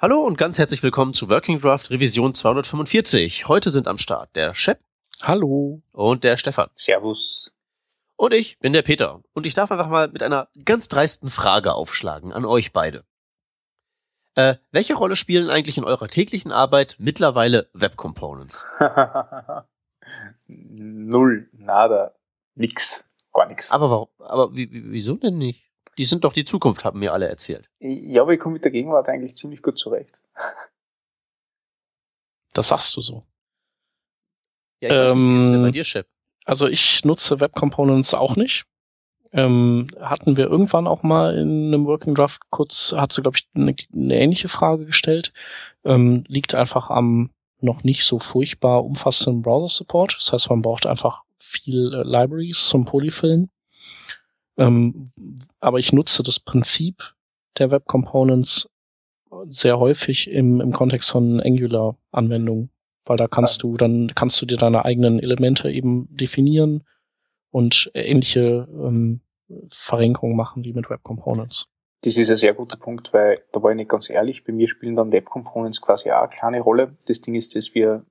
Hallo und ganz herzlich willkommen zu Working Draft Revision 245. Heute sind am Start der Shep. Hallo. Und der Stefan. Servus. Und ich bin der Peter. Und ich darf einfach mal mit einer ganz dreisten Frage aufschlagen an euch beide. Äh, welche Rolle spielen eigentlich in eurer täglichen Arbeit mittlerweile Web Components? Null, nada, nix, gar nix. Aber warum? Aber wieso denn nicht? Die sind doch die Zukunft, haben mir alle erzählt. Ja, aber ich komme mit der Gegenwart eigentlich ziemlich gut zurecht. Das sagst du so. Ja, ich weiß ähm, nicht, wie ist denn bei ähm, dir, Chef? Also ich nutze Web Components auch nicht. Ähm, hatten wir irgendwann auch mal in einem Working Draft kurz, hat sie, glaube ich, eine, eine, ähnliche Frage gestellt. Ähm, liegt einfach am noch nicht so furchtbar umfassenden Browser-Support. Das heißt, man braucht einfach viel äh, Libraries zum Polyfillen. Ähm, aber ich nutze das Prinzip der Web Components sehr häufig im, im Kontext von Angular-Anwendungen, weil da kannst du dann kannst du dir deine eigenen Elemente eben definieren und ähnliche ähm, Verrenkungen machen wie mit Web Components. Das ist ein sehr guter Punkt, weil da war ich nicht ganz ehrlich, bei mir spielen dann Web Components quasi auch eine kleine Rolle. Das Ding ist, dass wir,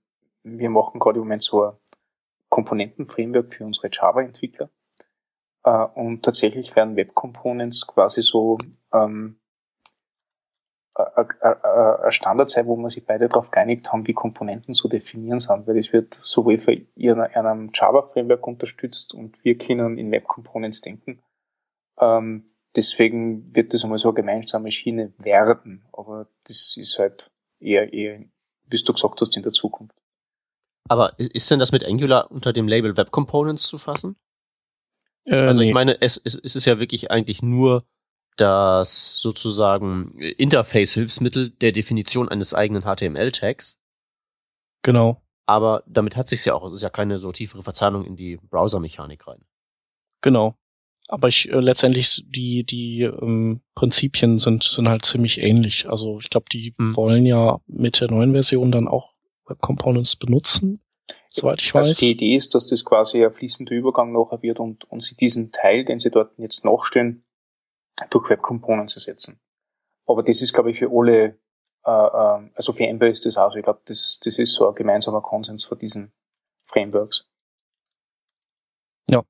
wir machen gerade im Moment so ein Komponenten-Framework für unsere Java-Entwickler. Äh, und tatsächlich werden Web Components quasi so ähm, eine Standard sein, wo man sich beide darauf geeinigt haben, wie Komponenten zu definieren sind, weil es wird sowohl für einem Java-Framework unterstützt und wir können in Web Components denken. Ähm, deswegen wird das einmal so eine gemeinsame Schiene werden, aber das ist halt eher, eher, wie du gesagt hast, in der Zukunft. Aber ist denn das mit Angular unter dem Label Web Components zu fassen? Äh, also ich meine, es, es, es ist ja wirklich eigentlich nur das sozusagen Interface-Hilfsmittel der Definition eines eigenen HTML-Tags. Genau. Aber damit hat sich's ja auch, es ist ja keine so tiefere Verzahnung in die Browser-Mechanik rein. Genau. Aber ich äh, letztendlich die die ähm, Prinzipien sind sind halt ziemlich ähnlich. Also ich glaube, die hm. wollen ja mit der neuen Version dann auch Web Components benutzen soweit ich weiß. Also die Idee ist, dass das quasi ein fließender Übergang nachher wird und, und sie diesen Teil, den sie dort jetzt nachstellen, durch Web Components ersetzen. Aber das ist, glaube ich, für alle, äh, äh, also für Ember ist das auch so. Ich glaube, das, das ist so ein gemeinsamer Konsens von diesen Frameworks. Ja.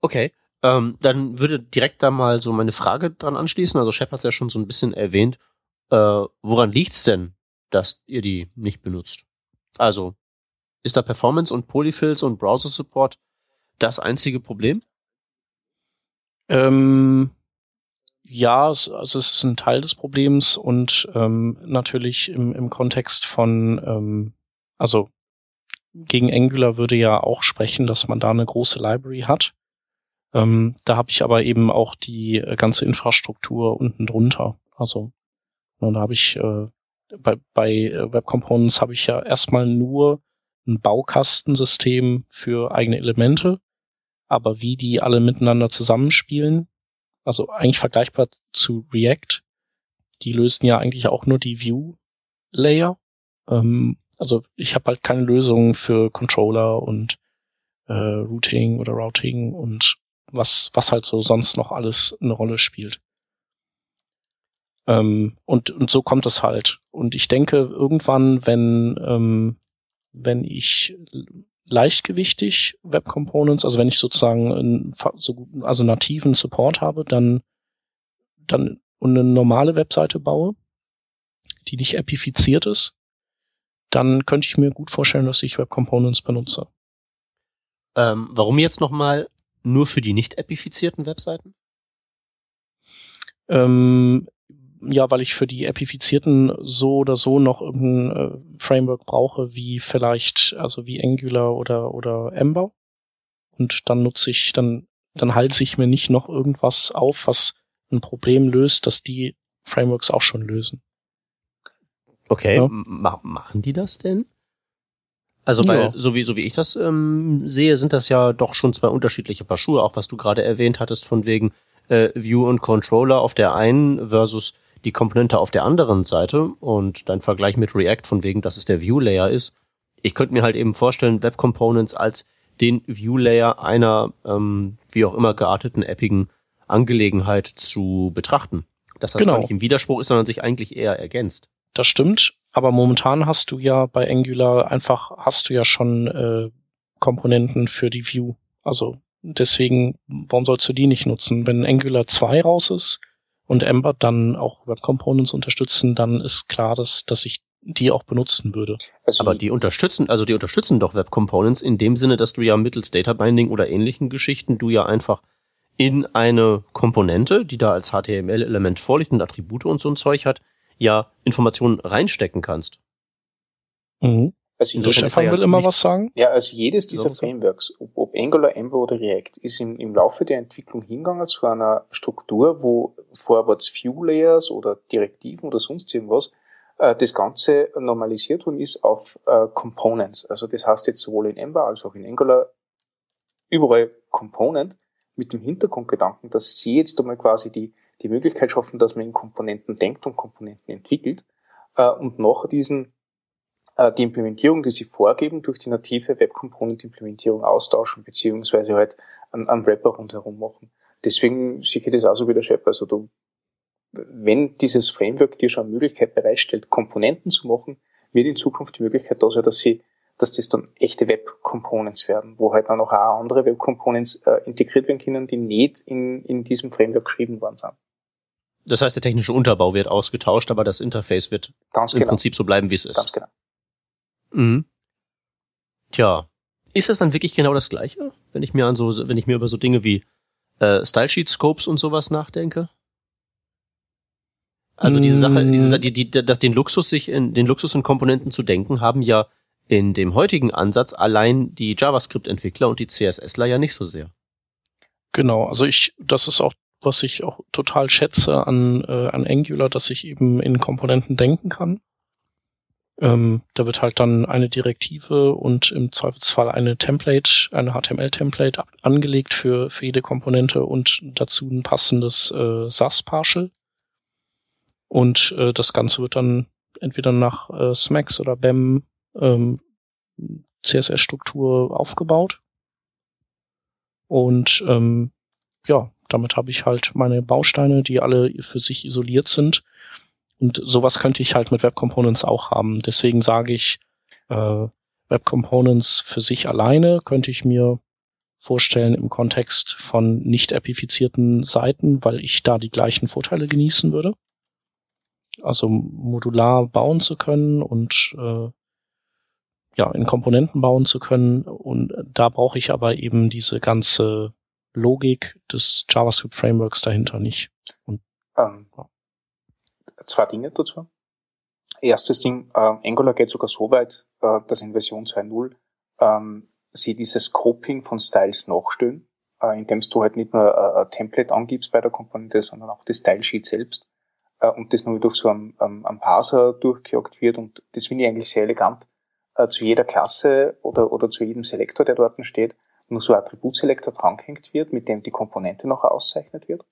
Okay. Ähm, dann würde direkt da mal so meine Frage dran anschließen. Also Shep hat es ja schon so ein bisschen erwähnt. Äh, woran liegt's denn, dass ihr die nicht benutzt? Also, ist da Performance und Polyfills und Browser Support das einzige Problem? Ähm, ja, also es ist ein Teil des Problems und ähm, natürlich im, im Kontext von, ähm, also gegen Angular würde ja auch sprechen, dass man da eine große Library hat. Ähm, da habe ich aber eben auch die äh, ganze Infrastruktur unten drunter. Also und da habe ich äh, bei, bei äh, Web Components habe ich ja erstmal nur ein Baukastensystem für eigene Elemente, aber wie die alle miteinander zusammenspielen, also eigentlich vergleichbar zu React, die lösen ja eigentlich auch nur die View-Layer. Ähm, also ich habe halt keine Lösung für Controller und äh, Routing oder Routing und was, was halt so sonst noch alles eine Rolle spielt. Ähm, und, und so kommt es halt. Und ich denke, irgendwann, wenn, ähm, wenn ich leichtgewichtig Web Components, also wenn ich sozusagen einen, so, also nativen Support habe, dann, dann und eine normale Webseite baue, die nicht epifiziert ist, dann könnte ich mir gut vorstellen, dass ich Web Components benutze. Ähm, warum jetzt nochmal nur für die nicht epifizierten Webseiten? Ähm, ja, weil ich für die epifizierten so oder so noch irgendein äh, Framework brauche, wie vielleicht, also wie Angular oder, oder Ember. Und dann nutze ich, dann, dann halte ich mir nicht noch irgendwas auf, was ein Problem löst, das die Frameworks auch schon lösen. Okay, ja. Ma machen die das denn? Also, weil, ja. so wie, so wie ich das ähm, sehe, sind das ja doch schon zwei unterschiedliche Paar Schuhe, auch was du gerade erwähnt hattest, von wegen äh, View und Controller auf der einen versus die Komponente auf der anderen Seite und dein Vergleich mit React von wegen, dass es der View Layer ist. Ich könnte mir halt eben vorstellen, Web Components als den View Layer einer ähm, wie auch immer gearteten appigen Angelegenheit zu betrachten. dass das genau. nicht im Widerspruch ist, sondern sich eigentlich eher ergänzt. Das stimmt, aber momentan hast du ja bei Angular einfach, hast du ja schon äh, Komponenten für die View. Also deswegen, warum sollst du die nicht nutzen? Wenn Angular 2 raus ist und Ember dann auch Web Components unterstützen, dann ist klar, dass, dass ich die auch benutzen würde. Also aber die unterstützen, also die unterstützen doch Web Components in dem Sinne, dass du ja mittels Data Binding oder ähnlichen Geschichten du ja einfach in eine Komponente, die da als HTML-Element vorliegt und Attribute und so ein Zeug hat, ja Informationen reinstecken kannst. Mhm. Also der Stefan will immer was sagen. Ja, also jedes dieser so Frameworks, ob, ob Angular, Ember oder React, ist im, im Laufe der Entwicklung hingegangen zu einer Struktur, wo Forwards View Layers oder Direktiven oder sonst irgendwas äh, das Ganze normalisiert worden ist auf äh, Components. Also das heißt jetzt sowohl in Ember als auch in Angular überall Component mit dem Hintergrundgedanken, dass sie jetzt einmal quasi die, die Möglichkeit schaffen, dass man in Komponenten denkt und Komponenten entwickelt äh, und nach diesen die Implementierung, die sie vorgeben, durch die native Web Component Implementierung austauschen, beziehungsweise halt einen, einen Wrapper rundherum machen. Deswegen ich das auch so wie der Chef. Also du wenn dieses Framework dir schon Möglichkeit bereitstellt, Komponenten zu machen, wird in Zukunft die Möglichkeit da sein, dass sie, dass das dann echte Web Components werden, wo halt dann auch, auch andere Web Components äh, integriert werden können, die nicht in, in diesem Framework geschrieben worden sind. Das heißt, der technische Unterbau wird ausgetauscht, aber das Interface wird Ganz im genau. Prinzip so bleiben, wie es ist. Ganz genau. Mhm. Tja, ist das dann wirklich genau das Gleiche, wenn ich mir an so, wenn ich mir über so Dinge wie äh, Stylesheet Scopes und sowas nachdenke? Also diese Sache, diese, mm. die, die, das, den Luxus, sich in den Luxus in Komponenten zu denken, haben ja in dem heutigen Ansatz allein die JavaScript-Entwickler und die CSSler ja nicht so sehr. Genau, also ich, das ist auch, was ich auch total schätze an, äh, an Angular, dass ich eben in Komponenten denken kann. Ähm, da wird halt dann eine Direktive und im Zweifelsfall eine Template, eine HTML-Template angelegt für, für jede Komponente und dazu ein passendes äh, SAS-Partial. Und äh, das Ganze wird dann entweder nach äh, Smacks oder BEM ähm, CSS-Struktur aufgebaut. Und ähm, ja, damit habe ich halt meine Bausteine, die alle für sich isoliert sind. Und sowas könnte ich halt mit Web Components auch haben. Deswegen sage ich, äh, Web Components für sich alleine könnte ich mir vorstellen im Kontext von nicht epifizierten Seiten, weil ich da die gleichen Vorteile genießen würde also modular bauen zu können und äh, ja, in Komponenten bauen zu können. Und da brauche ich aber eben diese ganze Logik des JavaScript Frameworks dahinter nicht. Und, ähm, ja. Zwei Dinge dazu. Erstes Ding, äh, Angular geht sogar so weit, äh, dass in Version 2.0 ähm, sie dieses Scoping von Styles nachstellen, äh, indem du halt nicht nur äh, ein Template angibst bei der Komponente, sondern auch das Style Sheet selbst äh, und das nur durch so einen, einen, einen Parser durchgejagt wird und das finde ich eigentlich sehr elegant. Äh, zu jeder Klasse oder, oder zu jedem Selektor, der dort steht, nur so ein Attributselektor drangehängt wird, mit dem die Komponente noch auszeichnet wird.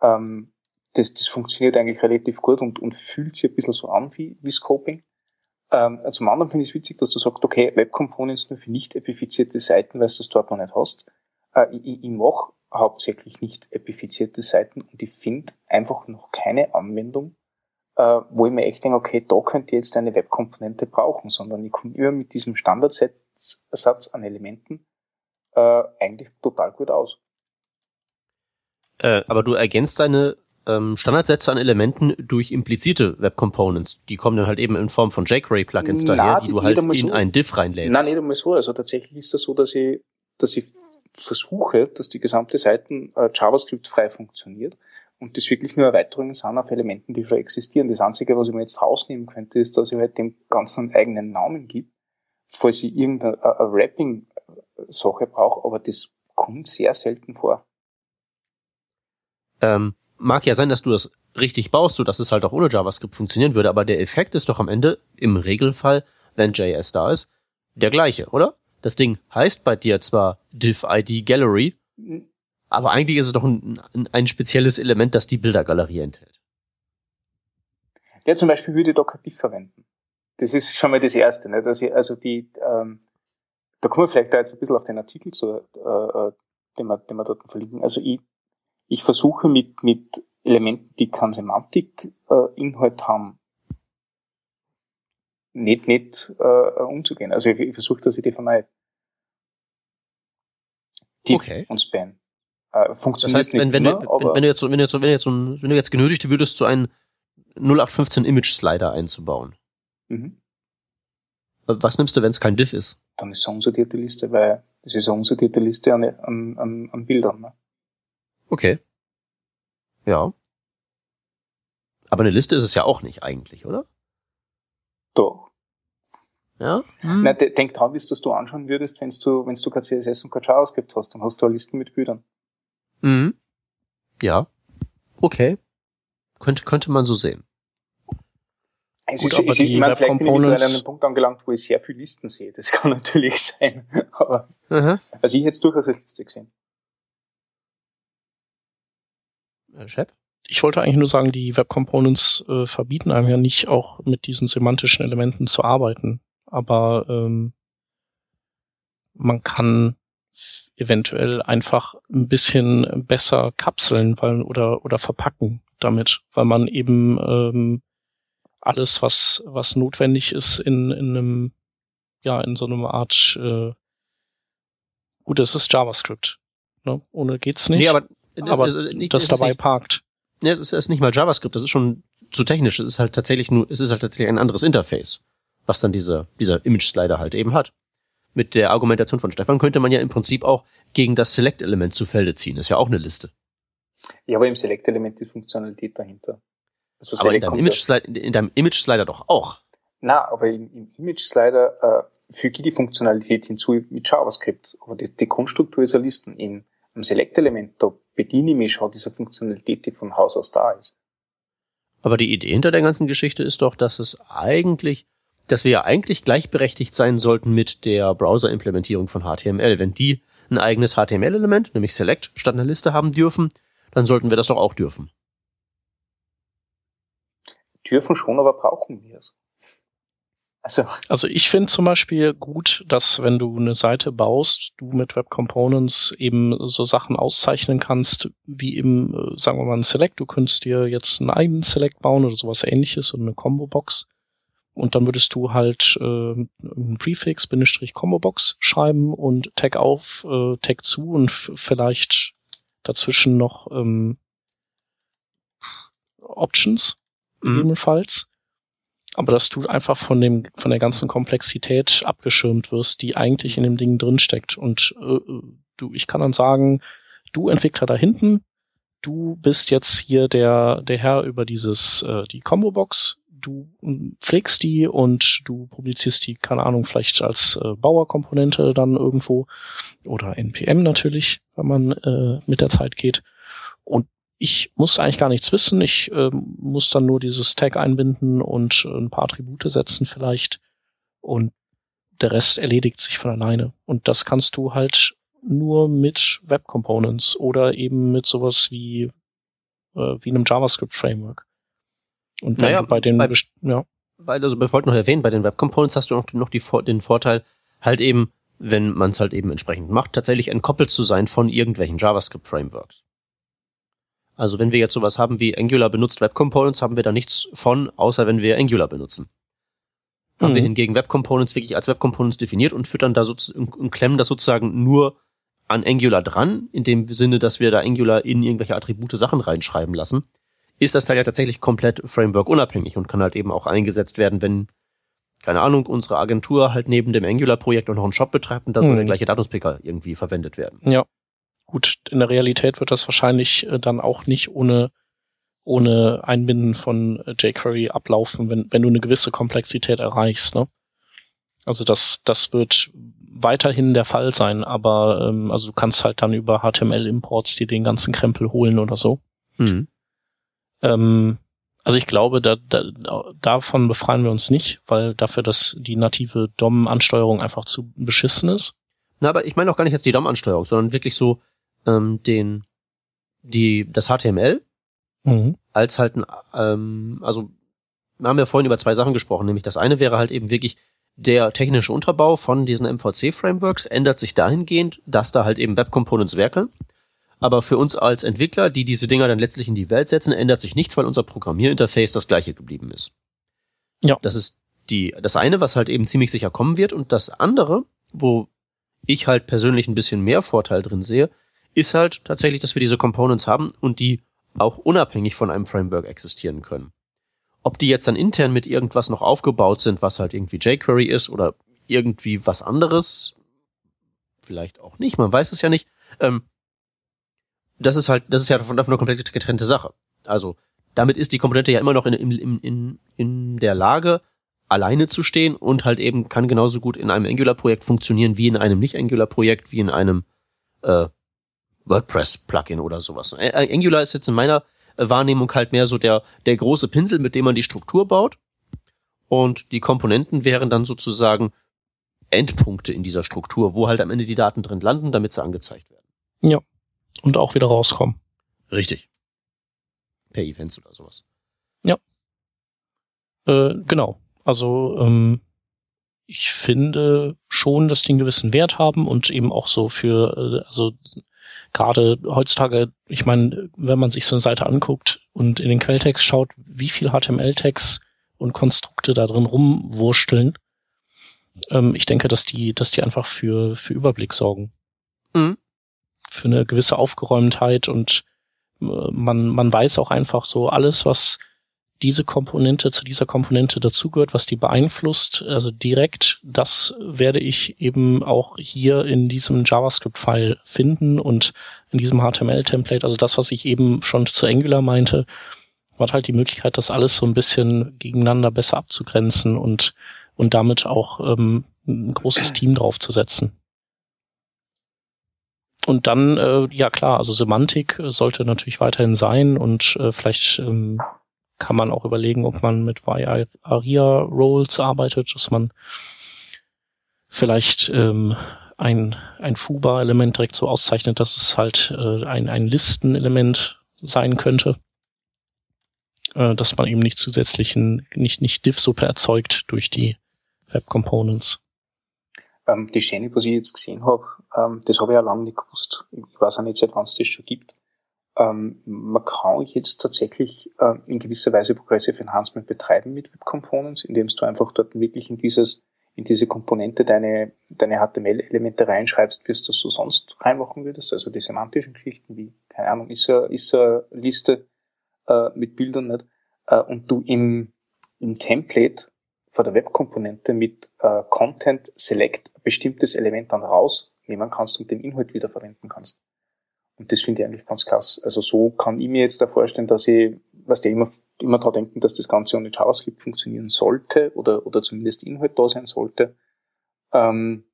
Ähm, das, das funktioniert eigentlich relativ gut und, und fühlt sich ein bisschen so an wie, wie Scoping. Ähm, zum anderen finde ich es witzig, dass du sagst, okay, Web Components nur für nicht epifizierte Seiten, weil du das dort noch nicht hast. Äh, ich, ich mache hauptsächlich nicht epifizierte Seiten und ich finde einfach noch keine Anwendung, äh, wo ich mir echt denke, okay, da könnt ihr jetzt eine Webkomponente brauchen, sondern ich komme immer mit diesem Standardsatz an Elementen äh, eigentlich total gut aus. Äh, aber du ergänzt deine ähm, Standardsätze an Elementen durch implizite Web Components. Die kommen dann halt eben in Form von jQuery-Plugins daher, die du halt in so. ein Diff reinlädst. Nein, nicht einmal so. Also tatsächlich ist es das so, dass ich, dass ich versuche, dass die gesamte Seite äh, JavaScript frei funktioniert und das wirklich nur Erweiterungen sind auf Elementen, die schon existieren. Das Einzige, was ich mir jetzt rausnehmen könnte, ist, dass ich halt dem Ganzen einen eigenen Namen gibt, falls ich irgendeine Wrapping-Sache brauche, aber das kommt sehr selten vor. Ähm, mag ja sein, dass du das richtig baust, so dass es halt auch ohne JavaScript funktionieren würde, aber der Effekt ist doch am Ende im Regelfall, wenn JS da ist, der gleiche, oder? Das Ding heißt bei dir zwar div-id Gallery, aber eigentlich ist es doch ein, ein spezielles Element, das die Bildergalerie enthält. Ja, zum Beispiel würde ich Docker div verwenden. Das ist schon mal das Erste. Ne? Dass ich, also die, ähm, da kommen wir vielleicht da jetzt ein bisschen auf den Artikel zu, äh, äh den, wir, den wir dort verlinken. Also ich, ich versuche mit, mit Elementen, die keinen Semantik-Inhalt äh, haben, nicht, nicht äh, umzugehen. Also ich, ich versuche, dass ich die vermeide. Tief okay. und Span. Äh, funktioniert das heißt, wenn, wenn, immer, wenn, du jetzt, wenn, du jetzt, wenn, du jetzt, wenn du jetzt genötigt würdest, so einen 0815 Image Slider einzubauen. Mhm. Was nimmst du, wenn es kein Diff ist? Dann ist es eine unsortierte Liste, weil es ist eine unsortierte Liste an, an, an, an Bildern. Ne? Okay. Ja. Aber eine Liste ist es ja auch nicht eigentlich, oder? Doch. Ja? Hm. Na, denk dran, wie es das du anschauen würdest, wenn du, wenn du kein CSS und kein JavaScript hast, dann hast du eine Liste mit Bildern. Mhm. Ja. Okay. Könnte, könnte man so sehen. Es Gut, ist, aber es ist, ich meine, vielleicht bin ich mittlerweile an einem Punkt angelangt, wo ich sehr viele Listen sehe. Das kann natürlich sein. Aber, mhm. also ich hätte es durchaus als Liste gesehen. Äh, Shep? Ich wollte eigentlich nur sagen, die Web Components äh, verbieten einem ja nicht auch mit diesen semantischen Elementen zu arbeiten. Aber ähm, man kann eventuell einfach ein bisschen besser kapseln weil, oder, oder verpacken damit, weil man eben ähm, alles, was, was notwendig ist, in, in einem, ja, in so einer Art, äh, gut, es ist JavaScript. Ne? Ohne geht's nicht. Nee, aber, aber also, nicht, das dabei nicht, parkt. Nee, es ist, es ist nicht mal JavaScript, das ist schon zu technisch. Es ist halt tatsächlich nur, es ist halt tatsächlich ein anderes Interface, was dann dieser, dieser Image-Slider halt eben hat. Mit der Argumentation von Stefan könnte man ja im Prinzip auch gegen das Select-Element zu Felde ziehen. Das ist ja auch eine Liste. Ja, aber im Select-Element die Funktionalität dahinter. Also aber in deinem, Image -Slider, in deinem Image-Slider doch auch. Na, aber im, im Image-Slider äh, füge ich die Funktionalität hinzu mit JavaScript. Aber die, die Grundstruktur ist eine Listen. In, Im Select-Element, da bediene ich mich schon dieser Funktionalität, die von Haus aus da ist. Aber die Idee hinter der ganzen Geschichte ist doch, dass es eigentlich, dass wir ja eigentlich gleichberechtigt sein sollten mit der Browser-Implementierung von HTML. Wenn die ein eigenes HTML-Element, nämlich Select, statt einer Liste haben dürfen, dann sollten wir das doch auch dürfen. Dürfen schon, aber brauchen wir es. Also, also ich finde zum Beispiel gut, dass wenn du eine Seite baust, du mit Web Components eben so Sachen auszeichnen kannst, wie eben, äh, sagen wir mal, ein Select. Du könntest dir jetzt einen eigenen Select bauen oder sowas ähnliches und eine Combo-Box. Und dann würdest du halt äh, einen Prefix, Bindestrich Combo-Box schreiben und Tag auf, äh, Tag zu und vielleicht dazwischen noch ähm, Options, mhm. gegebenenfalls. Aber dass du einfach von dem, von der ganzen Komplexität abgeschirmt wirst, die eigentlich in dem Ding drinsteckt. Und äh, du, ich kann dann sagen, du Entwickler da hinten, du bist jetzt hier der, der Herr über dieses, äh, die Combo-Box, du pflegst die und du publizierst die, keine Ahnung, vielleicht als äh, Bauerkomponente dann irgendwo oder NPM natürlich, wenn man äh, mit der Zeit geht. Und ich muss eigentlich gar nichts wissen. Ich äh, muss dann nur dieses Tag einbinden und äh, ein paar Attribute setzen vielleicht. Und der Rest erledigt sich von alleine. Und das kannst du halt nur mit Web Components oder eben mit sowas wie, äh, wie einem JavaScript Framework. Und naja, bei den, bei, ja. Weil, also, ich wollte noch erwähnen, bei den Web Components hast du noch, noch die, den Vorteil, halt eben, wenn man es halt eben entsprechend macht, tatsächlich entkoppelt zu sein von irgendwelchen JavaScript Frameworks. Also wenn wir jetzt sowas haben wie Angular benutzt Web Components, haben wir da nichts von, außer wenn wir Angular benutzen. Mhm. Haben wir mhm. hingegen Web Components wirklich als Web Components definiert und füttern da sozusagen und klemmen das sozusagen nur an Angular dran, in dem Sinne, dass wir da Angular in irgendwelche Attribute Sachen reinschreiben lassen, ist das Teil ja tatsächlich komplett Framework unabhängig und kann halt eben auch eingesetzt werden, wenn, keine Ahnung, unsere Agentur halt neben dem Angular-Projekt auch noch einen Shop betreibt und da mhm. soll der gleiche Datumspicker irgendwie verwendet werden. Ja. Gut, in der Realität wird das wahrscheinlich äh, dann auch nicht ohne, ohne Einbinden von äh, jQuery ablaufen, wenn, wenn du eine gewisse Komplexität erreichst. Ne? Also das, das wird weiterhin der Fall sein, aber ähm, also du kannst halt dann über HTML-Imports dir den ganzen Krempel holen oder so. Mhm. Ähm, also ich glaube, da, da, davon befreien wir uns nicht, weil dafür, dass die native DOM-Ansteuerung einfach zu beschissen ist. Na, aber ich meine auch gar nicht jetzt die DOM-Ansteuerung, sondern wirklich so ähm, den, die, das HTML mhm. als halt ein, ähm, also wir haben ja vorhin über zwei Sachen gesprochen, nämlich das eine wäre halt eben wirklich der technische Unterbau von diesen MVC-Frameworks ändert sich dahingehend, dass da halt eben Web Components werkeln. aber für uns als Entwickler, die diese Dinger dann letztlich in die Welt setzen, ändert sich nichts, weil unser Programmierinterface das gleiche geblieben ist. Ja. Das ist die, das eine, was halt eben ziemlich sicher kommen wird und das andere, wo ich halt persönlich ein bisschen mehr Vorteil drin sehe, ist halt tatsächlich, dass wir diese Components haben und die auch unabhängig von einem Framework existieren können. Ob die jetzt dann intern mit irgendwas noch aufgebaut sind, was halt irgendwie jQuery ist oder irgendwie was anderes, vielleicht auch nicht, man weiß es ja nicht. Ähm, das ist halt, das ist ja davon, davon eine komplett getrennte Sache. Also damit ist die Komponente ja immer noch in, in, in, in der Lage, alleine zu stehen und halt eben kann genauso gut in einem Angular-Projekt funktionieren wie in einem Nicht-Angular-Projekt, wie in einem äh, WordPress-Plugin oder sowas. Angular ist jetzt in meiner äh, Wahrnehmung halt mehr so der, der große Pinsel, mit dem man die Struktur baut. Und die Komponenten wären dann sozusagen Endpunkte in dieser Struktur, wo halt am Ende die Daten drin landen, damit sie angezeigt werden. Ja. Und auch wieder rauskommen. Richtig. Per Events oder sowas. Ja. Äh, genau. Also ähm, ich finde schon, dass die einen gewissen Wert haben und eben auch so für, äh, also gerade heutzutage, ich meine, wenn man sich so eine Seite anguckt und in den Quelltext schaut, wie viel HTML-Tags und Konstrukte da drin rumwursteln, ähm, ich denke, dass die, dass die einfach für, für Überblick sorgen. Mhm. Für eine gewisse Aufgeräumtheit und äh, man, man weiß auch einfach so alles, was diese Komponente zu dieser Komponente dazugehört, was die beeinflusst, also direkt, das werde ich eben auch hier in diesem JavaScript-File finden und in diesem HTML-Template, also das, was ich eben schon zu Angular meinte, hat halt die Möglichkeit, das alles so ein bisschen gegeneinander besser abzugrenzen und, und damit auch ähm, ein großes Team draufzusetzen. Und dann, äh, ja klar, also Semantik sollte natürlich weiterhin sein und äh, vielleicht ähm, kann man auch überlegen, ob man mit ARIA Roles arbeitet, dass man vielleicht ähm, ein, ein Fuba-Element direkt so auszeichnet, dass es halt äh, ein, ein Listenelement sein könnte. Äh, dass man eben nicht zusätzlichen, nicht, nicht Div-Suppe erzeugt durch die Web Components. Ähm, die Schäne, was ich jetzt gesehen habe, ähm, das habe ich ja lange nicht gewusst. Ich weiß auch nicht, seit wann es das schon gibt. Ähm, man kann jetzt tatsächlich äh, in gewisser Weise Progressive Enhancement betreiben mit Web Components, indem du einfach dort wirklich in dieses in diese Komponente deine, deine HTML-Elemente reinschreibst, wie du so sonst reinmachen würdest, also die semantischen Geschichten wie, keine Ahnung, ist er, ist er Liste äh, mit Bildern nicht, äh, und du im, im Template vor der Web-Komponente mit äh, Content Select bestimmtes Element dann rausnehmen kannst und den Inhalt wieder verwenden kannst. Und das finde ich eigentlich ganz krass. Also so kann ich mir jetzt da vorstellen, dass ich, was der immer, immer daran denken, dass das Ganze ohne JavaScript funktionieren sollte oder, oder zumindest Inhalt da sein sollte. Ähm,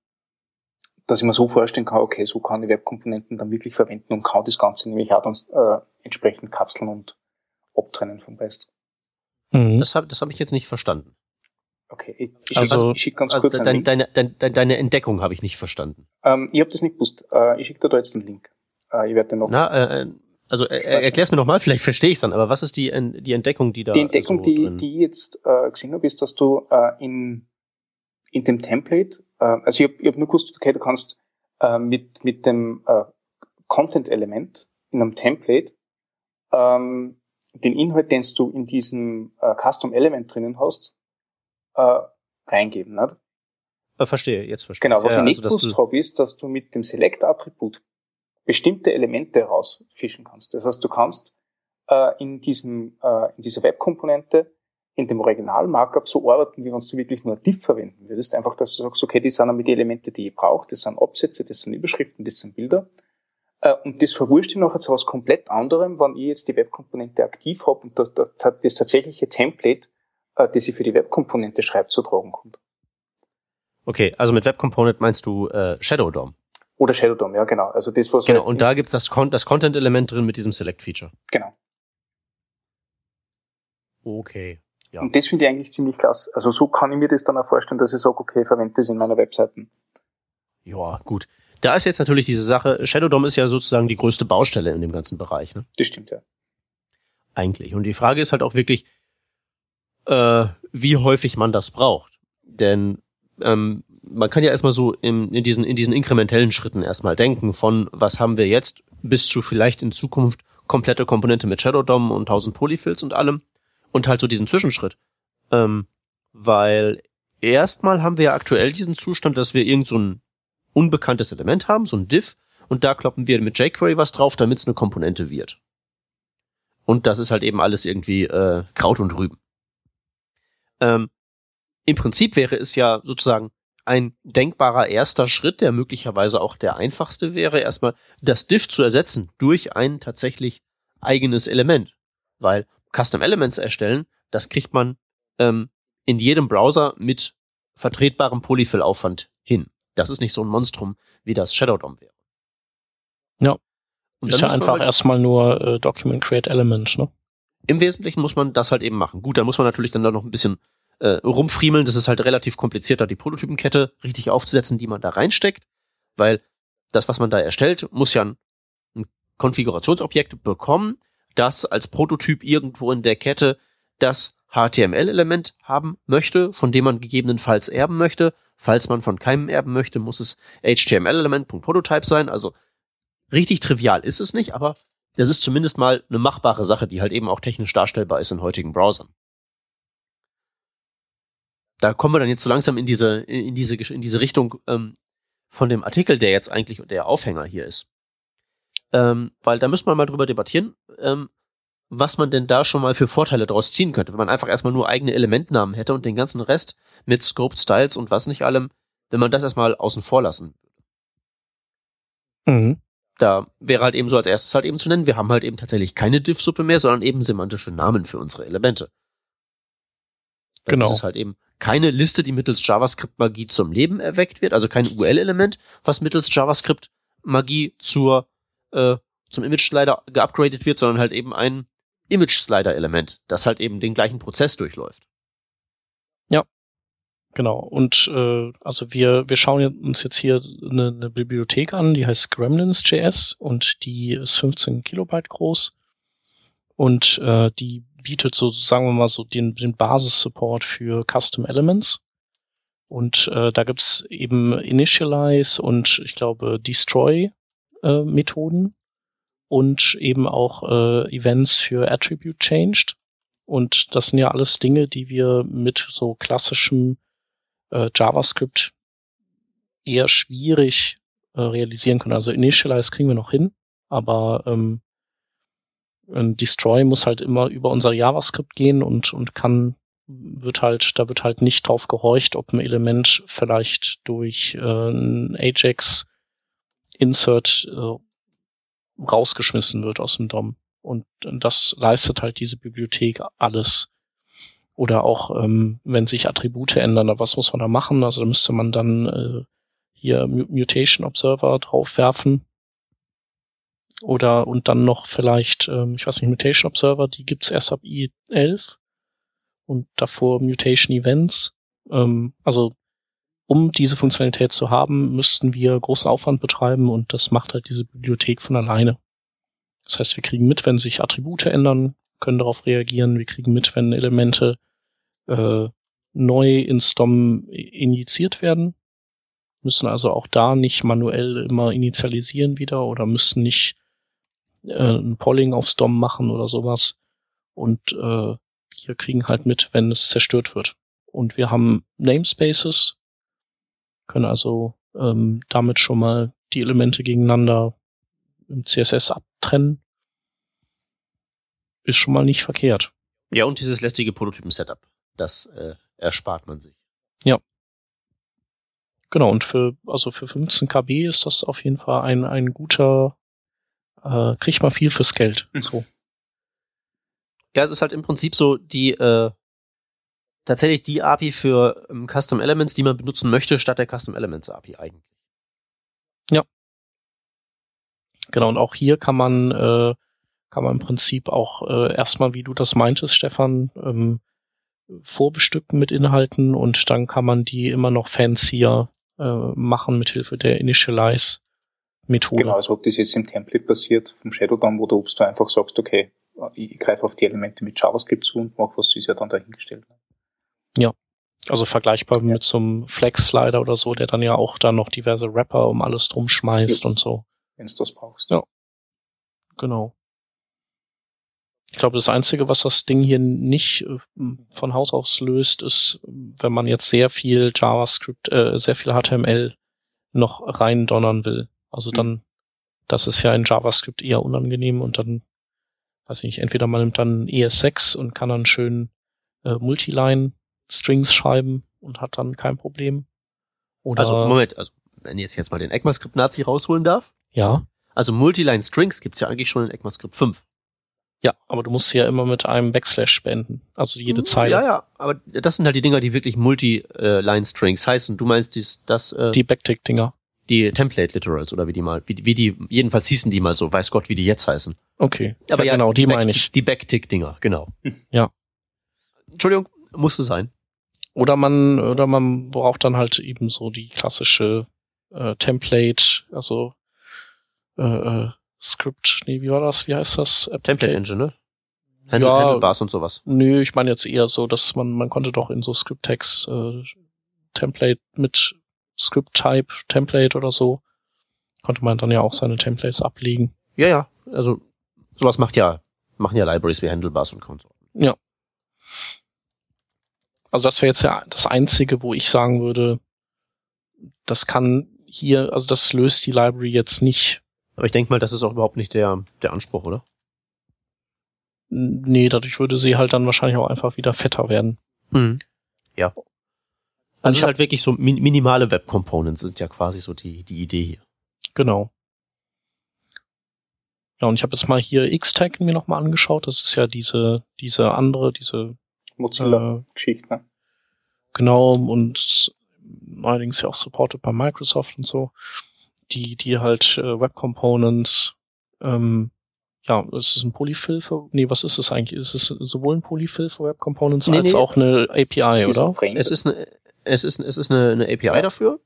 dass ich mir so vorstellen kann, okay, so kann ich Webkomponenten dann wirklich verwenden und kann das Ganze nämlich auch dann äh, entsprechend kapseln und abtrennen vom Rest. Mhm. Das habe das hab ich jetzt nicht verstanden. Okay, ich, ich also, schicke ganz also kurz dein, einen Link. Deine, deine, deine Entdeckung habe ich nicht verstanden. Ähm, ich habe das nicht gewusst. Äh, ich schicke dir da jetzt einen Link. Äh, ich werde noch. Na, äh, also äh, erklär's mir nochmal, vielleicht verstehe ich dann, aber was ist die, die Entdeckung, die da Die Entdeckung, so die, die ich jetzt äh, gesehen habe, ist, dass du äh, in, in dem Template, äh, also ich habe hab nur gewusst, okay, du kannst äh, mit, mit dem äh, Content-Element in einem Template ähm, den Inhalt, den du in diesem äh, Custom-Element drinnen hast, äh, reingeben. Nicht? Äh, verstehe, jetzt verstehe Genau, was ja, ich nicht also, gewusst habe, ist, dass du mit dem Select-Attribut bestimmte Elemente rausfischen kannst. Das heißt, du kannst äh, in, diesem, äh, in dieser Webkomponente in dem Original-Markup so arbeiten, wie wenn du wirklich nur diff verwenden würdest. Einfach, dass du sagst, okay, die sind einmal die Elemente, die ich brauche, das sind Absätze, das sind Überschriften, das sind Bilder. Äh, und das verwurscht ich nachher zu was komplett anderem, wenn ich jetzt die Webkomponente aktiv habe und das, tatsächliche Template, äh, das ich für die Webkomponente schreibe, zu tragen kommt. Okay, also mit Web Component meinst du äh, Shadow DOM? Oder Shadow DOM, ja genau. Also das was genau. Halt und da gibt's das, Con das Content-Element drin mit diesem Select-Feature. Genau. Okay. Ja. Und das finde ich eigentlich ziemlich klasse. Also so kann ich mir das dann auch vorstellen, dass ich sage, okay, verwende das in meiner Webseiten. Ja, gut. Da ist jetzt natürlich diese Sache, Shadow DOM ist ja sozusagen die größte Baustelle in dem ganzen Bereich. Ne? Das stimmt, ja. Eigentlich. Und die Frage ist halt auch wirklich, äh, wie häufig man das braucht. Denn ähm, man kann ja erstmal so in, in, diesen, in diesen inkrementellen Schritten erstmal denken von, was haben wir jetzt bis zu vielleicht in Zukunft komplette Komponente mit Shadow DOM und 1000 Polyfills und allem und halt so diesen Zwischenschritt. Ähm, weil erstmal haben wir ja aktuell diesen Zustand, dass wir irgend so ein unbekanntes Element haben, so ein Div, und da kloppen wir mit jQuery was drauf, damit es eine Komponente wird. Und das ist halt eben alles irgendwie äh, Kraut und Rüben. Ähm, Im Prinzip wäre es ja sozusagen ein denkbarer erster Schritt, der möglicherweise auch der einfachste wäre, erstmal das Div zu ersetzen durch ein tatsächlich eigenes Element. Weil Custom Elements erstellen, das kriegt man ähm, in jedem Browser mit vertretbarem Polyfill-Aufwand hin. Das ist nicht so ein Monstrum, wie das Shadow DOM wäre. Ja. Und ist ja einfach erstmal nur äh, Document Create Element, ne? Im Wesentlichen muss man das halt eben machen. Gut, da muss man natürlich dann da noch ein bisschen äh, rumfriemeln. Das ist halt relativ kompliziert, da die Prototypenkette richtig aufzusetzen, die man da reinsteckt, weil das, was man da erstellt, muss ja ein, ein Konfigurationsobjekt bekommen, das als Prototyp irgendwo in der Kette das HTML-Element haben möchte, von dem man gegebenenfalls erben möchte. Falls man von keinem erben möchte, muss es HTML-Element.prototype sein. Also richtig trivial ist es nicht, aber das ist zumindest mal eine machbare Sache, die halt eben auch technisch darstellbar ist in heutigen Browsern da kommen wir dann jetzt so langsam in diese, in diese, in diese Richtung ähm, von dem Artikel, der jetzt eigentlich der Aufhänger hier ist. Ähm, weil da müssen wir mal drüber debattieren, ähm, was man denn da schon mal für Vorteile daraus ziehen könnte, wenn man einfach erstmal nur eigene Elementnamen hätte und den ganzen Rest mit Scoped Styles und was nicht allem, wenn man das erstmal außen vor lassen würde. Mhm. Da wäre halt eben so als erstes halt eben zu nennen, wir haben halt eben tatsächlich keine Div-Suppe mehr, sondern eben semantische Namen für unsere Elemente. Dann genau. ist es halt eben keine Liste, die mittels JavaScript-Magie zum Leben erweckt wird, also kein UL-Element, was mittels JavaScript-Magie zur äh, zum Image-Slider geupgradet wird, sondern halt eben ein Image-Slider-Element, das halt eben den gleichen Prozess durchläuft. Ja, genau. Und äh, also wir wir schauen uns jetzt hier eine, eine Bibliothek an, die heißt Gremlins.js und die ist 15 Kilobyte groß und äh, die bietet so, sagen wir mal so, den, den Basis-Support für Custom Elements. Und äh, da gibt's eben Initialize und ich glaube Destroy äh, und eben auch äh, Events für Attribute Changed. Und das sind ja alles Dinge, die wir mit so klassischem äh, JavaScript eher schwierig äh, realisieren können. Also Initialize kriegen wir noch hin, aber ähm, ein Destroy muss halt immer über unser JavaScript gehen und, und kann, wird halt, da wird halt nicht drauf gehorcht, ob ein Element vielleicht durch äh, ein Ajax Insert äh, rausgeschmissen wird aus dem DOM. Und das leistet halt diese Bibliothek alles. Oder auch, ähm, wenn sich Attribute ändern, was muss man da machen? Also da müsste man dann äh, hier Mutation Observer draufwerfen oder und dann noch vielleicht, ähm, ich weiß nicht, Mutation Observer, die gibt's erst ab i11 und davor Mutation Events. Ähm, also um diese Funktionalität zu haben, müssten wir großen Aufwand betreiben und das macht halt diese Bibliothek von alleine. Das heißt, wir kriegen mit, wenn sich Attribute ändern, können darauf reagieren, wir kriegen mit, wenn Elemente äh, neu in STOM injiziert werden, müssen also auch da nicht manuell immer initialisieren wieder oder müssen nicht äh, ein Polling aufs DOM machen oder sowas. Und äh, wir kriegen halt mit, wenn es zerstört wird. Und wir haben Namespaces, können also ähm, damit schon mal die Elemente gegeneinander im CSS abtrennen. Ist schon mal nicht verkehrt. Ja, und dieses lästige Prototypen-Setup, das äh, erspart man sich. Ja. Genau, und für, also für 15 KB ist das auf jeden Fall ein, ein guter äh, kriegt man viel fürs Geld. Mhm. So. Ja, es ist halt im Prinzip so die äh, tatsächlich die API für ähm, Custom Elements, die man benutzen möchte, statt der Custom Elements API eigentlich. Ja. Genau, und auch hier kann man äh, kann man im Prinzip auch äh, erstmal, wie du das meintest, Stefan, ähm, vorbestücken mit Inhalten und dann kann man die immer noch fancier äh, machen mit Hilfe der Initialize Methode. Genau, also ob das jetzt im Template passiert vom Shadow DOM oder ob du einfach sagst, okay, ich greife auf die Elemente mit JavaScript zu und mache was, ist ja dann dahingestellt. Ja. Also vergleichbar ja. mit so einem Flex-Slider oder so, der dann ja auch dann noch diverse Wrapper um alles drum schmeißt ja. und so. Wenn du das brauchst. Ja. Genau. Ich glaube, das Einzige, was das Ding hier nicht äh, von Haus aus löst, ist, wenn man jetzt sehr viel JavaScript, äh, sehr viel HTML noch rein donnern will. Also dann, das ist ja in JavaScript eher unangenehm und dann, weiß ich nicht, entweder man nimmt dann ES6 und kann dann schön äh, Multiline-Strings schreiben und hat dann kein Problem. Oder also Moment, also wenn ich jetzt, mal den ECMAScript-Nazi rausholen darf. Ja. Also Multiline-Strings gibt's ja eigentlich schon in ECMAScript 5. Ja, aber du musst sie ja immer mit einem Backslash spenden. Also jede hm, Zeile. Ja, ja, aber das sind halt die Dinger, die wirklich Multi-Line-Strings heißen. Du meinst dies, das... Äh, die Backtick-Dinger. Die Template-Literals oder wie die mal, wie, wie die, jedenfalls hießen die mal so, weiß Gott, wie die jetzt heißen. Okay, aber ja, genau, die meine ich. Die Backtick-Dinger, genau. Ja. Entschuldigung, musste sein. Oder man, oder man braucht dann halt eben so die klassische äh, Template, also äh, äh, Script, nee, wie war das? Wie heißt das? Äh, Template Engine, ne? Handle, ja, Handlebars und sowas. Nö, ich meine jetzt eher so, dass man, man konnte doch in so Script-Tags äh, Template mit Script-Type, Template oder so, konnte man dann ja auch seine Templates ablegen. Ja, ja, also sowas macht ja, machen ja Libraries wie Handlebars und Konsorten. Ja. Also das wäre jetzt ja das Einzige, wo ich sagen würde, das kann hier, also das löst die Library jetzt nicht aber ich denke mal, das ist auch überhaupt nicht der, der Anspruch, oder? Nee, dadurch würde sie halt dann wahrscheinlich auch einfach wieder fetter werden. Mhm. Ja. Also, also es ist halt wirklich so minimale Web Components sind ja quasi so die, die Idee hier. Genau. Ja, und ich habe jetzt mal hier X-Tag mir nochmal angeschaut. Das ist ja diese, diese andere, diese Mozilla-Geschichte. Äh, ne? genau, und allerdings ja auch supported bei Microsoft und so die, die halt äh, Web Components, ähm, ja, ist es ein Polyfill für, nee, was ist es eigentlich? Ist es sowohl ein Polyfill für Web Components nee, als nee. auch eine API, oder? Es ist eine, es ist, es ist eine, eine API ja. dafür,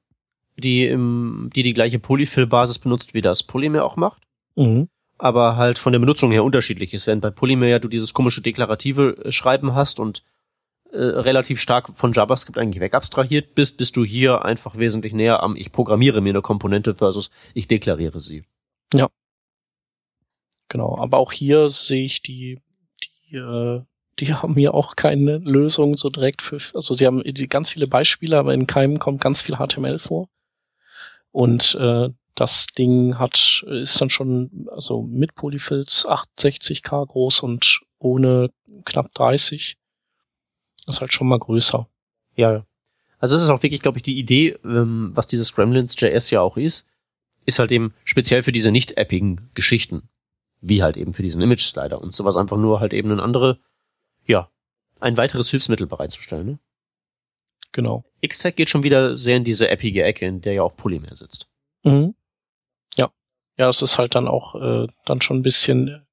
die im, die die gleiche Polyfill-Basis benutzt, wie das Polymer auch macht. Mhm. Aber halt von der Benutzung her unterschiedlich ist. Während bei Polymer ja du dieses komische deklarative äh, Schreiben hast und äh, relativ stark von JavaScript eigentlich wegabstrahiert bist, bist du hier einfach wesentlich näher am ich programmiere mir eine Komponente versus ich deklariere sie. Ja. Genau, aber auch hier sehe ich die, die, äh, die haben hier auch keine Lösung so direkt für, also sie haben ganz viele Beispiele, aber in keinem kommt ganz viel HTML vor. Und äh, das Ding hat, ist dann schon, also mit Polyfills 68k groß und ohne knapp 30 ist halt schon mal größer. Ja, also es ist auch wirklich, glaube ich, die Idee, ähm, was dieses Gremlins.js ja auch ist, ist halt eben speziell für diese nicht appigen Geschichten, wie halt eben für diesen Image-Slider und sowas einfach nur halt eben ein andere, ja, ein weiteres Hilfsmittel bereitzustellen. Ne? Genau. Xtag geht schon wieder sehr in diese appige Ecke, in der ja auch Polymer sitzt. Mhm. Ja. Ja, es ist halt dann auch äh, dann schon ein bisschen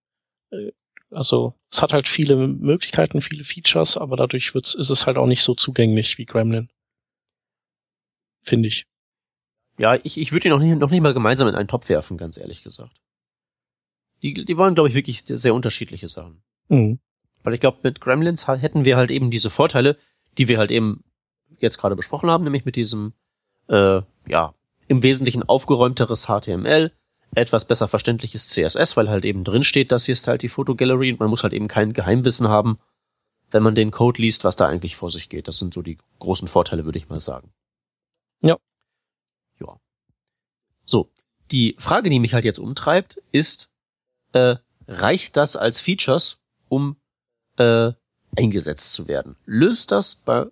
äh, also es hat halt viele Möglichkeiten, viele Features, aber dadurch wird's, ist es halt auch nicht so zugänglich wie Gremlin. Finde ich. Ja, ich, ich würde ihn noch nicht, noch nicht mal gemeinsam in einen Topf werfen, ganz ehrlich gesagt. Die, die wollen, glaube ich, wirklich sehr unterschiedliche Sachen. Mhm. Weil ich glaube, mit Gremlins hätten wir halt eben diese Vorteile, die wir halt eben jetzt gerade besprochen haben, nämlich mit diesem, äh, ja, im Wesentlichen aufgeräumteres HTML, etwas besser verständliches CSS, weil halt eben drin steht, das hier ist halt die Fotogallery und man muss halt eben kein Geheimwissen haben, wenn man den Code liest, was da eigentlich vor sich geht. Das sind so die großen Vorteile, würde ich mal sagen. Ja. Ja. So. Die Frage, die mich halt jetzt umtreibt, ist, äh, reicht das als Features, um äh, eingesetzt zu werden? Löst das bei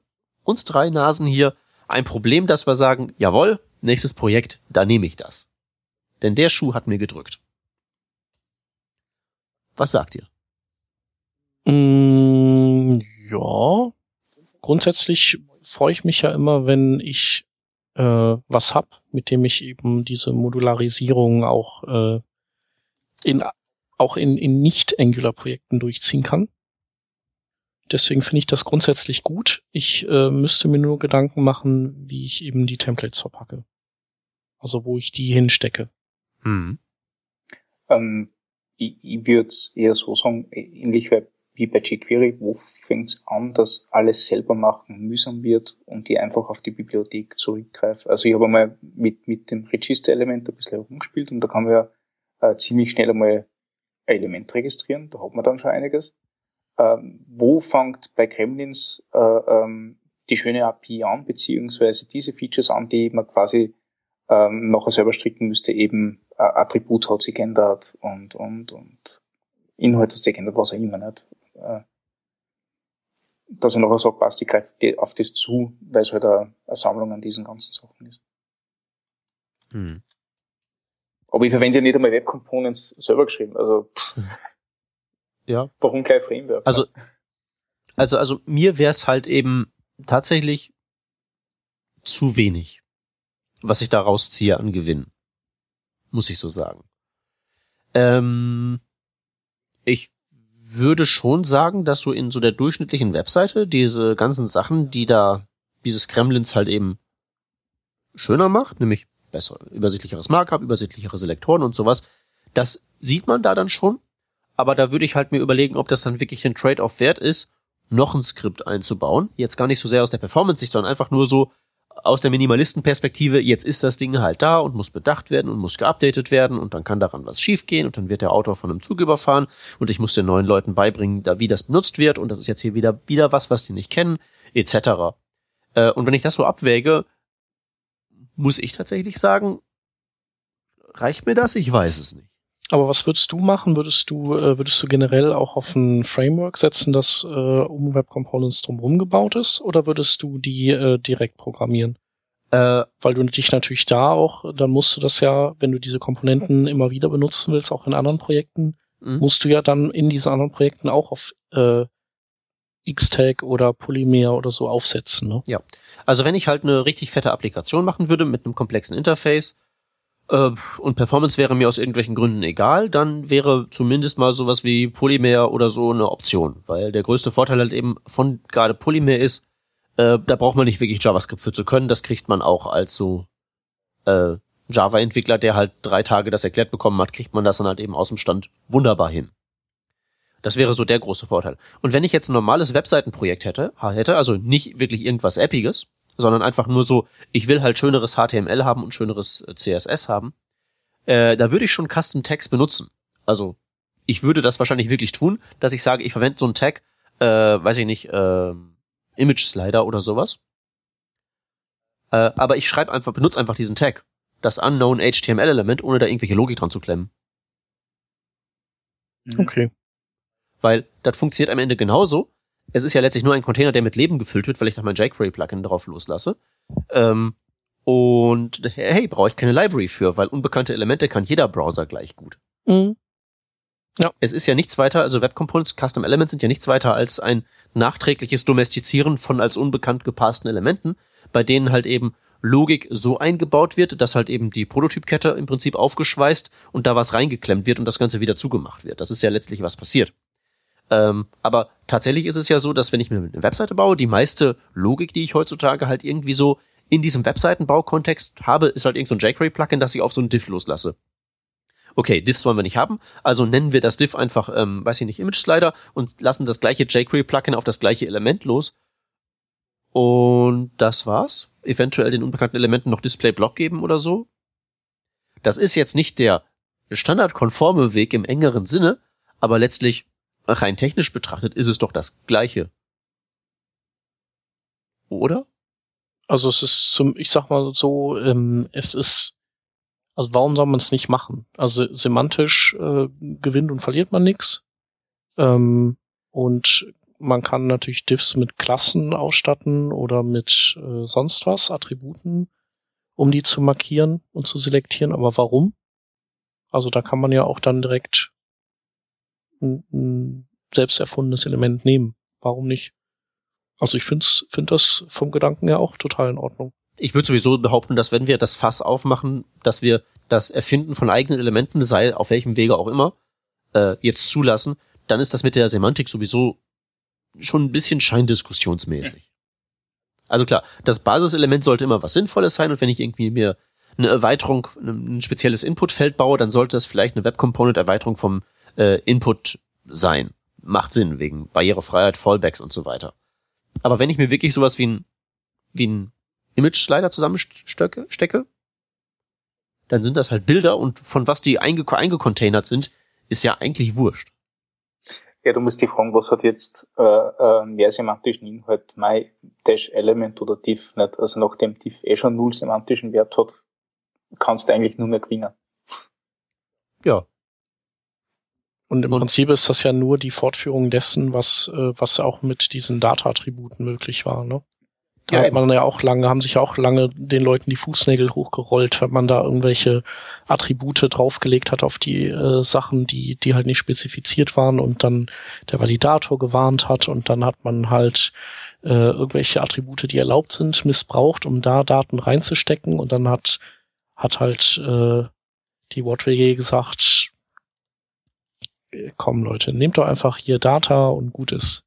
uns drei Nasen hier ein Problem, dass wir sagen, jawohl, nächstes Projekt, da nehme ich das. Denn der Schuh hat mir gedrückt. Was sagt ihr? Mm, ja, grundsätzlich freue ich mich ja immer, wenn ich äh, was hab, mit dem ich eben diese Modularisierung auch äh, in auch in, in Nicht-Angular-Projekten durchziehen kann. Deswegen finde ich das grundsätzlich gut. Ich äh, müsste mir nur Gedanken machen, wie ich eben die Templates verpacke. Also wo ich die hinstecke. Mhm. Ähm, ich ich würde eher so sagen, ähnlich wie bei jQuery, wo fängt es an, dass alles selber machen mühsam wird und ich einfach auf die Bibliothek zurückgreife. Also ich habe einmal mit, mit dem Register-Element ein bisschen herumgespielt und da kann man ja äh, ziemlich schnell einmal Element registrieren, da hat man dann schon einiges. Ähm, wo fängt bei Gremlins äh, ähm, die schöne API an, beziehungsweise diese Features an, die man quasi ähm, nachher selber stricken müsste, eben äh, Attribut hat sich geändert und, und, und Inhalt hat sich geändert, was auch immer nicht. Äh, dass er nachher sagt, passt, ich greife auf das zu, weil es halt eine, eine Sammlung an diesen ganzen Sachen ist. Hm. Aber ich verwende ja nicht einmal Web Components selber geschrieben, also ja. warum gleich Framework? Also, also, also mir wäre es halt eben tatsächlich zu wenig, was ich da rausziehe an Gewinn. Muss ich so sagen. Ähm, ich würde schon sagen, dass so in so der durchschnittlichen Webseite diese ganzen Sachen, die da dieses Kremlins halt eben schöner macht, nämlich besser, übersichtlicheres Markup, übersichtlichere Selektoren und sowas, das sieht man da dann schon. Aber da würde ich halt mir überlegen, ob das dann wirklich ein Trade-off wert ist, noch ein Skript einzubauen. Jetzt gar nicht so sehr aus der Performance-Sicht, sondern einfach nur so aus der Minimalisten-Perspektive, jetzt ist das Ding halt da und muss bedacht werden und muss geupdatet werden und dann kann daran was schiefgehen und dann wird der Autor von einem Zug überfahren und ich muss den neuen Leuten beibringen, da wie das benutzt wird und das ist jetzt hier wieder, wieder was, was die nicht kennen, etc. Äh, und wenn ich das so abwäge, muss ich tatsächlich sagen, reicht mir das? Ich weiß es nicht. Aber was würdest du machen? Würdest du, äh, würdest du generell auch auf ein Framework setzen, das äh, um Web Components drumherum gebaut ist, oder würdest du die äh, direkt programmieren? Äh, Weil du dich natürlich da auch, dann musst du das ja, wenn du diese Komponenten immer wieder benutzen willst, auch in anderen Projekten, mhm. musst du ja dann in diesen anderen Projekten auch auf äh, Xtag oder Polymer oder so aufsetzen. Ne? Ja, also wenn ich halt eine richtig fette Applikation machen würde mit einem komplexen Interface, äh, und Performance wäre mir aus irgendwelchen Gründen egal, dann wäre zumindest mal sowas wie Polymer oder so eine Option, weil der größte Vorteil halt eben von gerade Polymer ist, äh, da braucht man nicht wirklich JavaScript für zu können, das kriegt man auch als so äh, Java-Entwickler, der halt drei Tage das erklärt bekommen hat, kriegt man das dann halt eben aus dem Stand wunderbar hin. Das wäre so der große Vorteil. Und wenn ich jetzt ein normales Webseitenprojekt hätte, hätte, also nicht wirklich irgendwas Appiges, sondern einfach nur so, ich will halt schöneres HTML haben und schöneres äh, CSS haben, äh, da würde ich schon Custom Tags benutzen. Also ich würde das wahrscheinlich wirklich tun, dass ich sage, ich verwende so einen Tag, äh, weiß ich nicht, äh, Image Slider oder sowas. Äh, aber ich schreibe einfach, benutze einfach diesen Tag, das Unknown HTML Element, ohne da irgendwelche Logik dran zu klemmen. Mhm. Okay. Weil das funktioniert am Ende genauso, es ist ja letztlich nur ein Container, der mit Leben gefüllt wird, weil ich da mein jQuery-Plugin drauf loslasse. Ähm, und hey, brauche ich keine Library für, weil unbekannte Elemente kann jeder Browser gleich gut. Mhm. Ja. Es ist ja nichts weiter, also Web Components, Custom Elements sind ja nichts weiter als ein nachträgliches Domestizieren von als unbekannt gepassten Elementen, bei denen halt eben Logik so eingebaut wird, dass halt eben die Prototypkette im Prinzip aufgeschweißt und da was reingeklemmt wird und das Ganze wieder zugemacht wird. Das ist ja letztlich was passiert. Ähm, aber tatsächlich ist es ja so, dass wenn ich mir eine Webseite baue, die meiste Logik, die ich heutzutage halt irgendwie so in diesem Webseitenbaukontext habe, ist halt irgendein so jQuery-Plugin, das ich auf so einen Diff loslasse. Okay, Diffs wollen wir nicht haben, also nennen wir das Diff einfach, ähm, weiß ich nicht, Image Slider und lassen das gleiche jQuery-Plugin auf das gleiche Element los. Und das war's. Eventuell den unbekannten Elementen noch Display Block geben oder so. Das ist jetzt nicht der standardkonforme Weg im engeren Sinne, aber letztlich rein technisch betrachtet ist es doch das Gleiche. Oder? Also es ist zum, ich sag mal so, ähm, es ist, also warum soll man es nicht machen? Also semantisch äh, gewinnt und verliert man nichts. Ähm, und man kann natürlich Diffs mit Klassen ausstatten oder mit äh, sonst was, Attributen, um die zu markieren und zu selektieren. Aber warum? Also da kann man ja auch dann direkt ein, ein selbst erfundenes Element nehmen. Warum nicht? Also ich finde find das vom Gedanken her auch total in Ordnung. Ich würde sowieso behaupten, dass wenn wir das Fass aufmachen, dass wir das Erfinden von eigenen Elementen, sei auf welchem Wege auch immer, äh, jetzt zulassen, dann ist das mit der Semantik sowieso schon ein bisschen scheindiskussionsmäßig. Also klar, das Basiselement sollte immer was Sinnvolles sein und wenn ich irgendwie mir eine Erweiterung, ein spezielles Inputfeld baue, dann sollte das vielleicht eine Web Component Erweiterung vom äh, Input sein. Macht Sinn, wegen Barrierefreiheit, Fallbacks und so weiter. Aber wenn ich mir wirklich sowas wie ein, wie ein Image-Slider zusammenstecke, stecke, dann sind das halt Bilder und von was die einge eingecontainert sind, ist ja eigentlich wurscht. Ja, du musst dich fragen, was hat jetzt äh, äh, mehr semantischen Inhalt, my dash element oder diff nicht? Also nachdem diff eh schon null semantischen Wert hat, kannst du eigentlich nur mehr gewinnen. Ja. Und im Prinzip ist das ja nur die Fortführung dessen, was, äh, was auch mit diesen Data-Attributen möglich war, ne? Da ja, hat man ja auch lange, haben sich auch lange den Leuten die Fußnägel hochgerollt, wenn man da irgendwelche Attribute draufgelegt hat auf die äh, Sachen, die, die halt nicht spezifiziert waren und dann der Validator gewarnt hat und dann hat man halt äh, irgendwelche Attribute, die erlaubt sind, missbraucht, um da Daten reinzustecken und dann hat, hat halt äh, die WatWG gesagt, komm Leute, nehmt doch einfach hier Data und gut ist.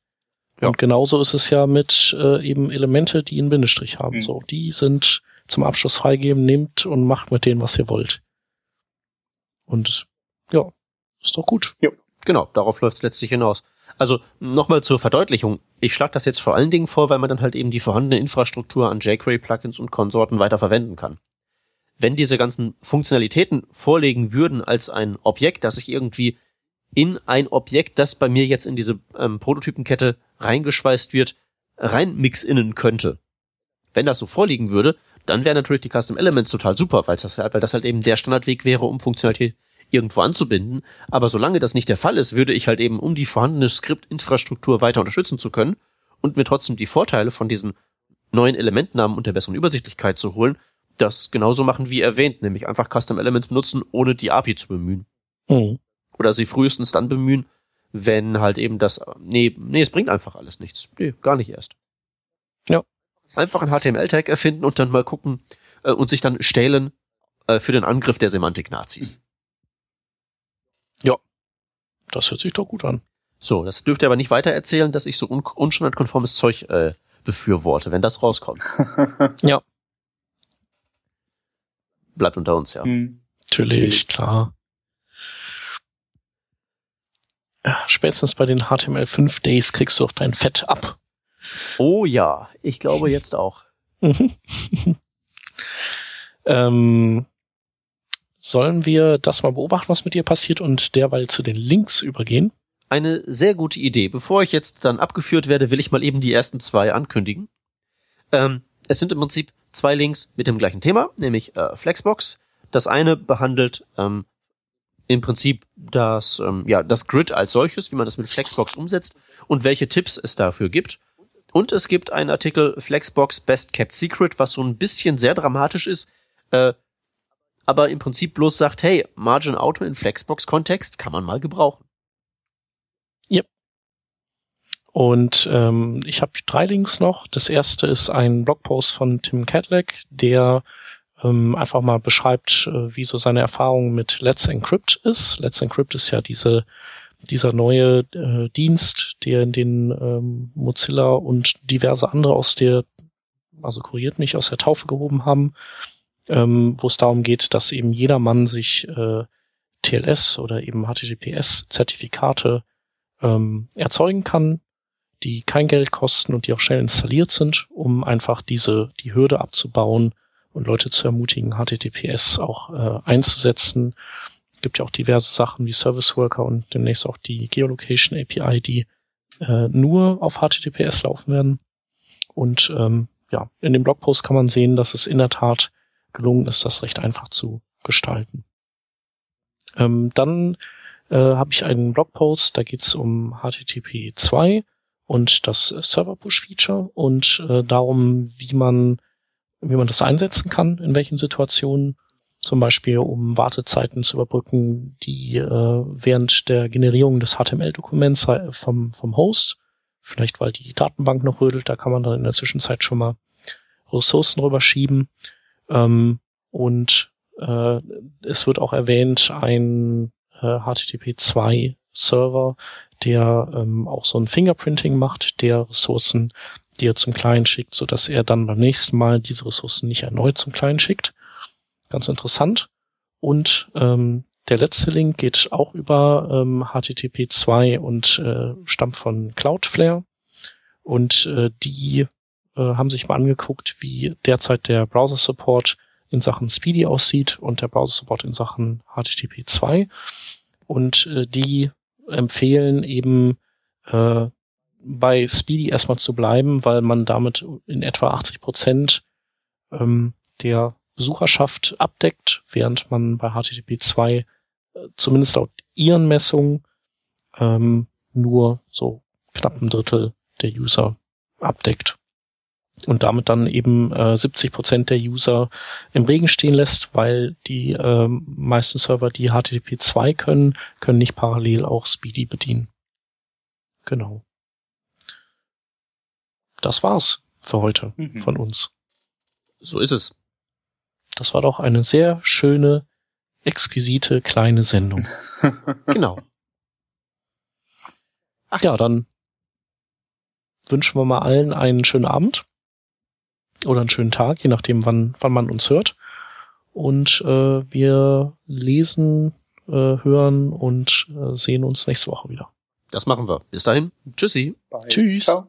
Ja. Und genauso ist es ja mit äh, eben Elemente, die einen Bindestrich haben. Mhm. So, die sind zum Abschluss freigeben, nehmt und macht mit denen, was ihr wollt. Und ja, ist doch gut. Ja. Genau, darauf läuft es letztlich hinaus. Also nochmal zur Verdeutlichung. Ich schlage das jetzt vor allen Dingen vor, weil man dann halt eben die vorhandene Infrastruktur an jQuery-Plugins und Konsorten weiter verwenden kann. Wenn diese ganzen Funktionalitäten vorlegen würden als ein Objekt, das ich irgendwie in ein Objekt, das bei mir jetzt in diese ähm, Prototypenkette reingeschweißt wird, reinmix-innen könnte. Wenn das so vorliegen würde, dann wäre natürlich die Custom Elements total super, weil das, weil das halt eben der Standardweg wäre, um Funktionalität irgendwo anzubinden. Aber solange das nicht der Fall ist, würde ich halt eben, um die vorhandene Skriptinfrastruktur weiter unterstützen zu können und mir trotzdem die Vorteile von diesen neuen Elementnamen und der besseren Übersichtlichkeit zu holen, das genauso machen wie erwähnt, nämlich einfach Custom Elements benutzen, ohne die API zu bemühen. Mhm. Oder sie frühestens dann bemühen, wenn halt eben das, nee, nee, es bringt einfach alles nichts. Nee, gar nicht erst. Ja. Einfach ein HTML-Tag erfinden und dann mal gucken äh, und sich dann stellen äh, für den Angriff der Semantik-Nazis. Ja. Das hört sich doch gut an. So, das dürft ihr aber nicht weiter erzählen, dass ich so un unstandardkonformes Zeug äh, befürworte, wenn das rauskommt. ja. Bleibt unter uns, ja. Hm. Natürlich, klar. Ja, spätestens bei den HTML5 Days kriegst du auch dein Fett ab. Oh ja, ich glaube jetzt auch. ähm, sollen wir das mal beobachten, was mit dir passiert und derweil zu den Links übergehen? Eine sehr gute Idee. Bevor ich jetzt dann abgeführt werde, will ich mal eben die ersten zwei ankündigen. Ähm, es sind im Prinzip zwei Links mit dem gleichen Thema, nämlich äh, Flexbox. Das eine behandelt ähm, im Prinzip das, ähm, ja, das Grid als solches, wie man das mit Flexbox umsetzt und welche Tipps es dafür gibt. Und es gibt einen Artikel Flexbox Best Kept Secret, was so ein bisschen sehr dramatisch ist, äh, aber im Prinzip bloß sagt, hey, Margin Auto in Flexbox-Kontext kann man mal gebrauchen. Yep. Und ähm, ich habe drei Links noch. Das erste ist ein Blogpost von Tim Cadlack, der ähm, einfach mal beschreibt, äh, wie so seine Erfahrung mit Let's Encrypt ist. Let's Encrypt ist ja diese dieser neue äh, Dienst, der in den ähm, Mozilla und diverse andere aus der, also kuriert mich, aus der Taufe gehoben haben, ähm, wo es darum geht, dass eben jedermann sich äh, TLS oder eben HTTPS-Zertifikate ähm, erzeugen kann, die kein Geld kosten und die auch schnell installiert sind, um einfach diese die Hürde abzubauen, und Leute zu ermutigen, HTTPS auch äh, einzusetzen. Gibt ja auch diverse Sachen wie Service Worker und demnächst auch die Geolocation API, die äh, nur auf HTTPS laufen werden. Und ähm, ja, in dem Blogpost kann man sehen, dass es in der Tat gelungen ist, das recht einfach zu gestalten. Ähm, dann äh, habe ich einen Blogpost, da geht es um HTTP 2 und das Server Push Feature und äh, darum, wie man wie man das einsetzen kann, in welchen Situationen. Zum Beispiel, um Wartezeiten zu überbrücken, die äh, während der Generierung des HTML-Dokuments äh, vom, vom Host, vielleicht weil die Datenbank noch rödelt, da kann man dann in der Zwischenzeit schon mal Ressourcen rüberschieben. Ähm, und äh, es wird auch erwähnt, ein äh, HTTP2 Server, der ähm, auch so ein Fingerprinting macht, der Ressourcen die er zum Client schickt, so dass er dann beim nächsten Mal diese Ressourcen nicht erneut zum Client schickt. Ganz interessant. Und ähm, der letzte Link geht auch über ähm, HTTP 2 und äh, stammt von Cloudflare. Und äh, die äh, haben sich mal angeguckt, wie derzeit der Browser Support in Sachen Speedy aussieht und der Browser Support in Sachen HTTP 2 und äh, die empfehlen eben äh, bei Speedy erstmal zu bleiben, weil man damit in etwa 80 Prozent ähm, der Besucherschaft abdeckt, während man bei HTTP 2 äh, zumindest laut ihren Messungen ähm, nur so knapp ein Drittel der User abdeckt und damit dann eben äh, 70 Prozent der User im Regen stehen lässt, weil die äh, meisten Server, die HTTP 2 können, können nicht parallel auch Speedy bedienen. Genau. Das war's für heute mhm. von uns. So ist es. Das war doch eine sehr schöne, exquisite kleine Sendung. genau. Ach ja, dann wünschen wir mal allen einen schönen Abend oder einen schönen Tag, je nachdem, wann, wann man uns hört. Und äh, wir lesen, äh, hören und äh, sehen uns nächste Woche wieder. Das machen wir. Bis dahin. Tschüssi. Bye. Tschüss. Ciao.